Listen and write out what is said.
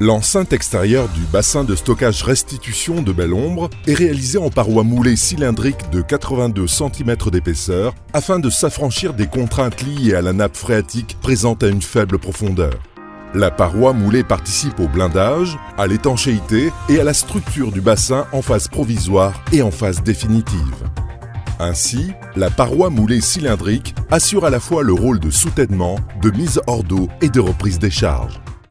L'enceinte extérieure du bassin de stockage restitution de Belle-Ombre est réalisée en parois moulées cylindriques de 82 cm d'épaisseur afin de s'affranchir des contraintes liées à la nappe phréatique présente à une faible profondeur. La paroi moulée participe au blindage, à l'étanchéité et à la structure du bassin en phase provisoire et en phase définitive. Ainsi, la paroi moulée cylindrique assure à la fois le rôle de soutènement, de mise hors d'eau et de reprise des charges.